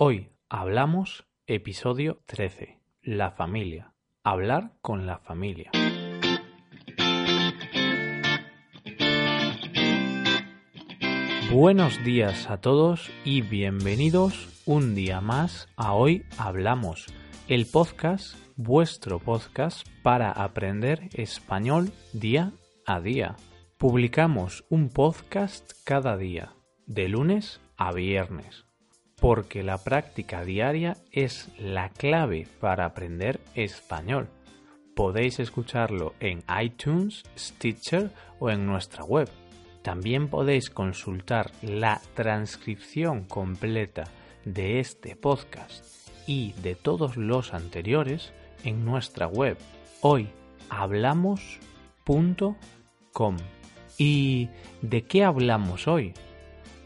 Hoy hablamos episodio 13, la familia. Hablar con la familia. Buenos días a todos y bienvenidos un día más a Hoy Hablamos, el podcast, vuestro podcast para aprender español día a día. Publicamos un podcast cada día, de lunes a viernes, porque la práctica diaria es la clave para aprender español. Podéis escucharlo en iTunes, Stitcher o en nuestra web. También podéis consultar la transcripción completa de este podcast y de todos los anteriores en nuestra web hoyhablamos.com. ¿Y de qué hablamos hoy?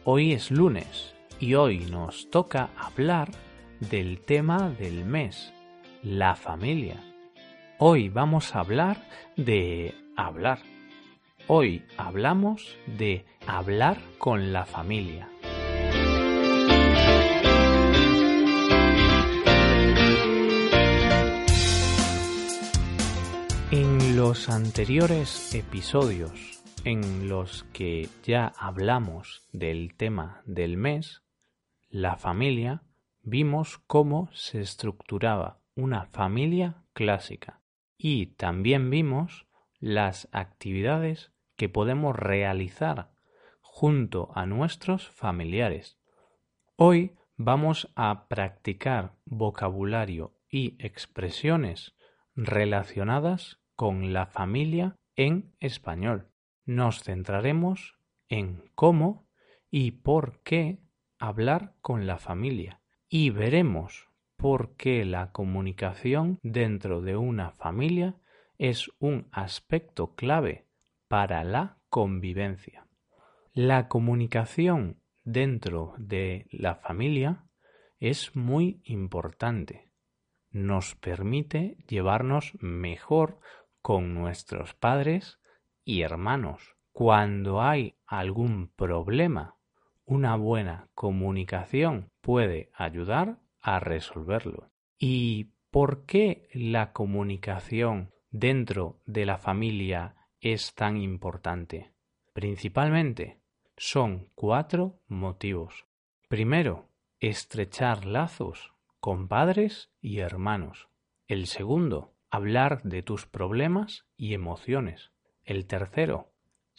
Hoy es lunes y hoy nos toca hablar del tema del mes, la familia. Hoy vamos a hablar de hablar. Hoy hablamos de hablar con la familia. En los anteriores episodios en los que ya hablamos del tema del mes, la familia, vimos cómo se estructuraba una familia clásica y también vimos las actividades que podemos realizar junto a nuestros familiares. Hoy vamos a practicar vocabulario y expresiones relacionadas con la familia en español nos centraremos en cómo y por qué hablar con la familia y veremos por qué la comunicación dentro de una familia es un aspecto clave para la convivencia. La comunicación dentro de la familia es muy importante. Nos permite llevarnos mejor con nuestros padres y hermanos. Cuando hay algún problema, una buena comunicación puede ayudar a resolverlo. ¿Y por qué la comunicación dentro de la familia es tan importante? Principalmente son cuatro motivos. Primero, estrechar lazos con padres y hermanos. El segundo, hablar de tus problemas y emociones. El tercero,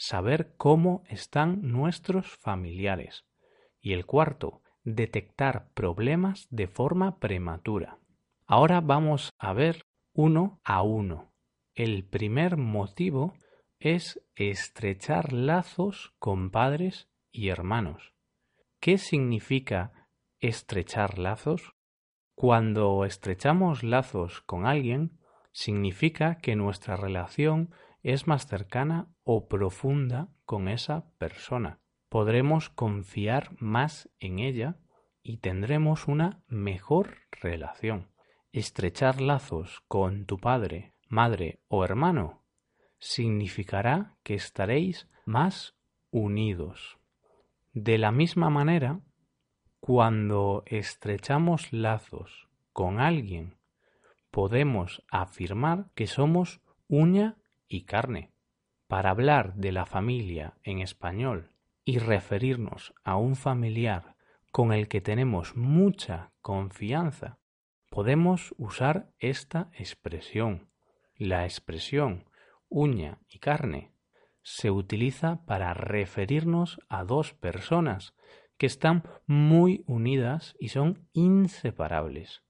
saber cómo están nuestros familiares. Y el cuarto, detectar problemas de forma prematura. Ahora vamos a ver uno a uno. El primer motivo es estrechar lazos con padres y hermanos. ¿Qué significa estrechar lazos? Cuando estrechamos lazos con alguien, significa que nuestra relación es más cercana o profunda con esa persona. Podremos confiar más en ella y tendremos una mejor relación. Estrechar lazos con tu padre, madre o hermano significará que estaréis más unidos. De la misma manera, cuando estrechamos lazos con alguien, podemos afirmar que somos uña y carne. Para hablar de la familia en español y referirnos a un familiar con el que tenemos mucha confianza, podemos usar esta expresión. La expresión uña y carne se utiliza para referirnos a dos personas que están muy unidas y son inseparables.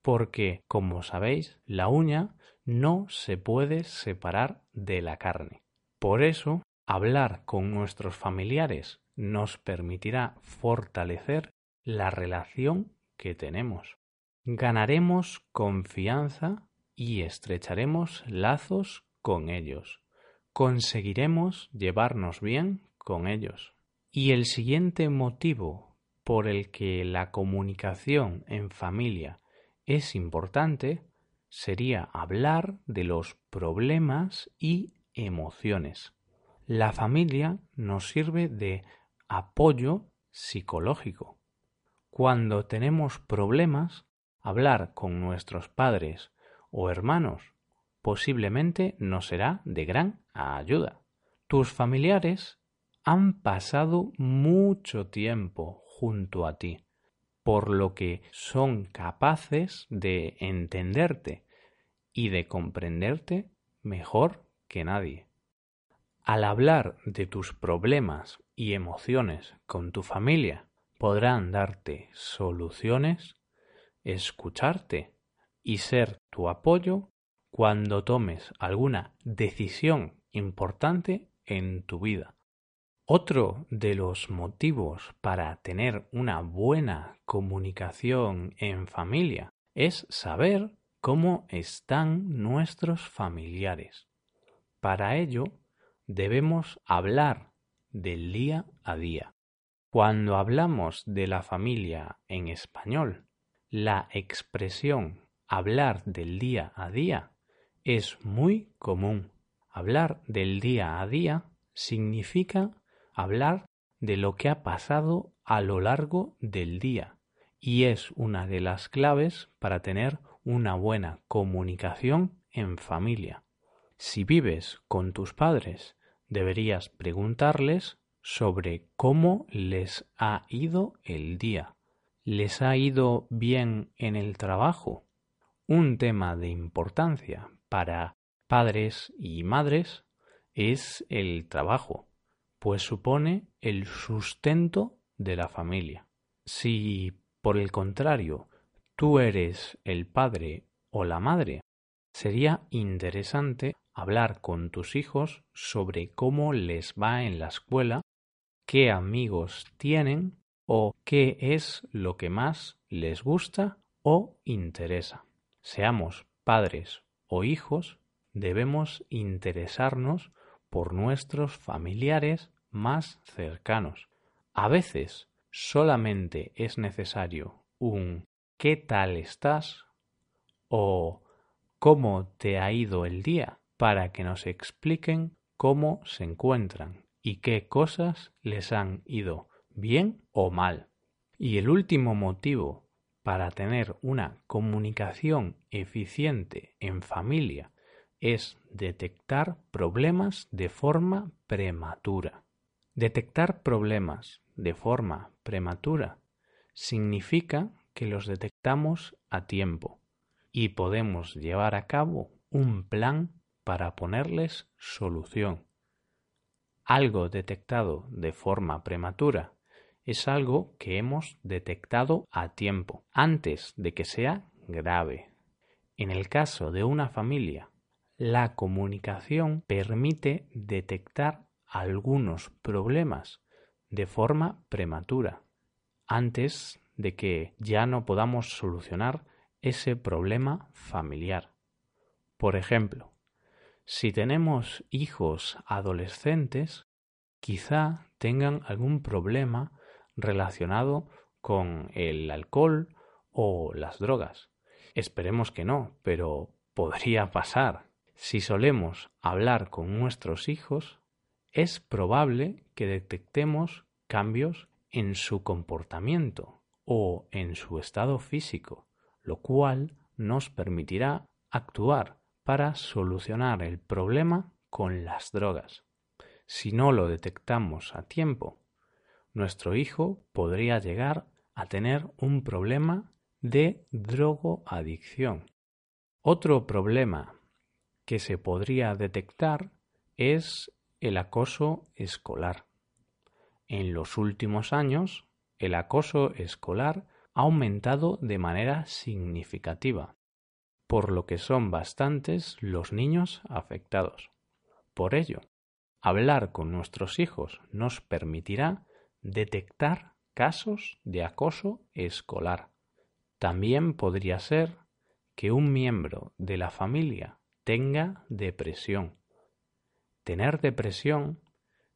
Porque, como sabéis, la uña no se puede separar de la carne. Por eso, hablar con nuestros familiares nos permitirá fortalecer la relación que tenemos. Ganaremos confianza y estrecharemos lazos con ellos. Conseguiremos llevarnos bien con ellos. Y el siguiente motivo por el que la comunicación en familia es importante sería hablar de los problemas y emociones. La familia nos sirve de apoyo psicológico. Cuando tenemos problemas, hablar con nuestros padres o hermanos posiblemente nos será de gran ayuda. Tus familiares han pasado mucho tiempo junto a ti, por lo que son capaces de entenderte y de comprenderte mejor que nadie. Al hablar de tus problemas y emociones con tu familia, podrán darte soluciones, escucharte y ser tu apoyo cuando tomes alguna decisión importante en tu vida. Otro de los motivos para tener una buena comunicación en familia es saber cómo están nuestros familiares. Para ello debemos hablar del día a día. Cuando hablamos de la familia en español, la expresión hablar del día a día es muy común. Hablar del día a día significa hablar de lo que ha pasado a lo largo del día y es una de las claves para tener una buena comunicación en familia. Si vives con tus padres, deberías preguntarles sobre cómo les ha ido el día. ¿Les ha ido bien en el trabajo? Un tema de importancia para padres y madres es el trabajo pues supone el sustento de la familia. Si, por el contrario, tú eres el padre o la madre, sería interesante hablar con tus hijos sobre cómo les va en la escuela, qué amigos tienen o qué es lo que más les gusta o interesa. Seamos padres o hijos, debemos interesarnos por nuestros familiares más cercanos. A veces solamente es necesario un ¿qué tal estás? o ¿cómo te ha ido el día? para que nos expliquen cómo se encuentran y qué cosas les han ido bien o mal. Y el último motivo para tener una comunicación eficiente en familia es detectar problemas de forma prematura. Detectar problemas de forma prematura significa que los detectamos a tiempo y podemos llevar a cabo un plan para ponerles solución. Algo detectado de forma prematura es algo que hemos detectado a tiempo, antes de que sea grave. En el caso de una familia la comunicación permite detectar algunos problemas de forma prematura, antes de que ya no podamos solucionar ese problema familiar. Por ejemplo, si tenemos hijos adolescentes, quizá tengan algún problema relacionado con el alcohol o las drogas. Esperemos que no, pero podría pasar. Si solemos hablar con nuestros hijos, es probable que detectemos cambios en su comportamiento o en su estado físico, lo cual nos permitirá actuar para solucionar el problema con las drogas. Si no lo detectamos a tiempo, nuestro hijo podría llegar a tener un problema de drogoadicción. Otro problema que se podría detectar es el acoso escolar. En los últimos años, el acoso escolar ha aumentado de manera significativa, por lo que son bastantes los niños afectados. Por ello, hablar con nuestros hijos nos permitirá detectar casos de acoso escolar. También podría ser que un miembro de la familia tenga depresión. Tener depresión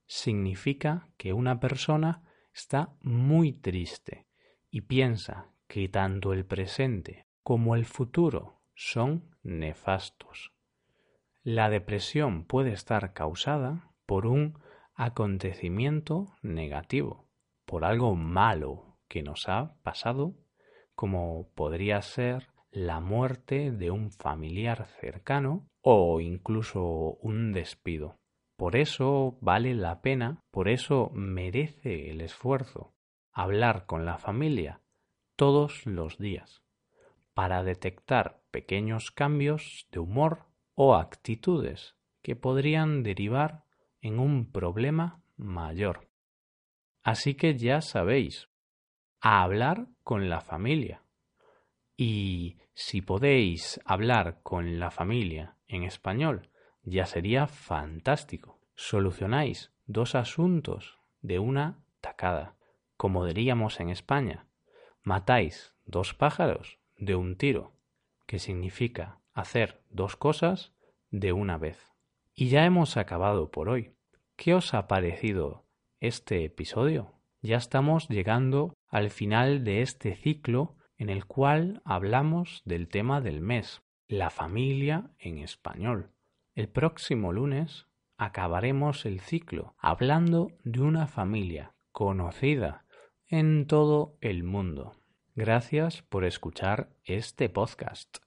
significa que una persona está muy triste y piensa que tanto el presente como el futuro son nefastos. La depresión puede estar causada por un acontecimiento negativo, por algo malo que nos ha pasado, como podría ser la muerte de un familiar cercano o incluso un despido. Por eso vale la pena, por eso merece el esfuerzo hablar con la familia todos los días para detectar pequeños cambios de humor o actitudes que podrían derivar en un problema mayor. Así que ya sabéis, hablar con la familia. Y si podéis hablar con la familia en español, ya sería fantástico. Solucionáis dos asuntos de una tacada. Como diríamos en España, matáis dos pájaros de un tiro, que significa hacer dos cosas de una vez. Y ya hemos acabado por hoy. ¿Qué os ha parecido este episodio? Ya estamos llegando al final de este ciclo en el cual hablamos del tema del mes, la familia en español. El próximo lunes acabaremos el ciclo hablando de una familia conocida en todo el mundo. Gracias por escuchar este podcast.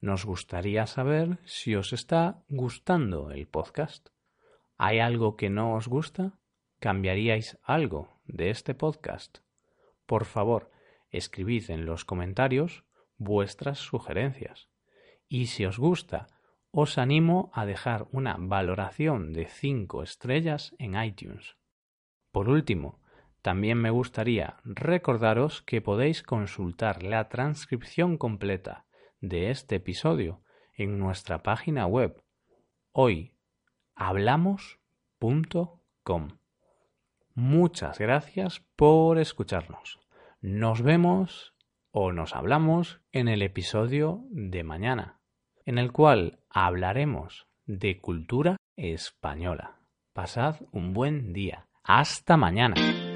Nos gustaría saber si os está gustando el podcast. ¿Hay algo que no os gusta? ¿Cambiaríais algo de este podcast? Por favor, escribid en los comentarios vuestras sugerencias. Y si os gusta, os animo a dejar una valoración de 5 estrellas en iTunes. Por último, también me gustaría recordaros que podéis consultar la transcripción completa de este episodio en nuestra página web hoyhablamos.com. Muchas gracias por escucharnos. Nos vemos o nos hablamos en el episodio de mañana, en el cual hablaremos de cultura española. Pasad un buen día. Hasta mañana.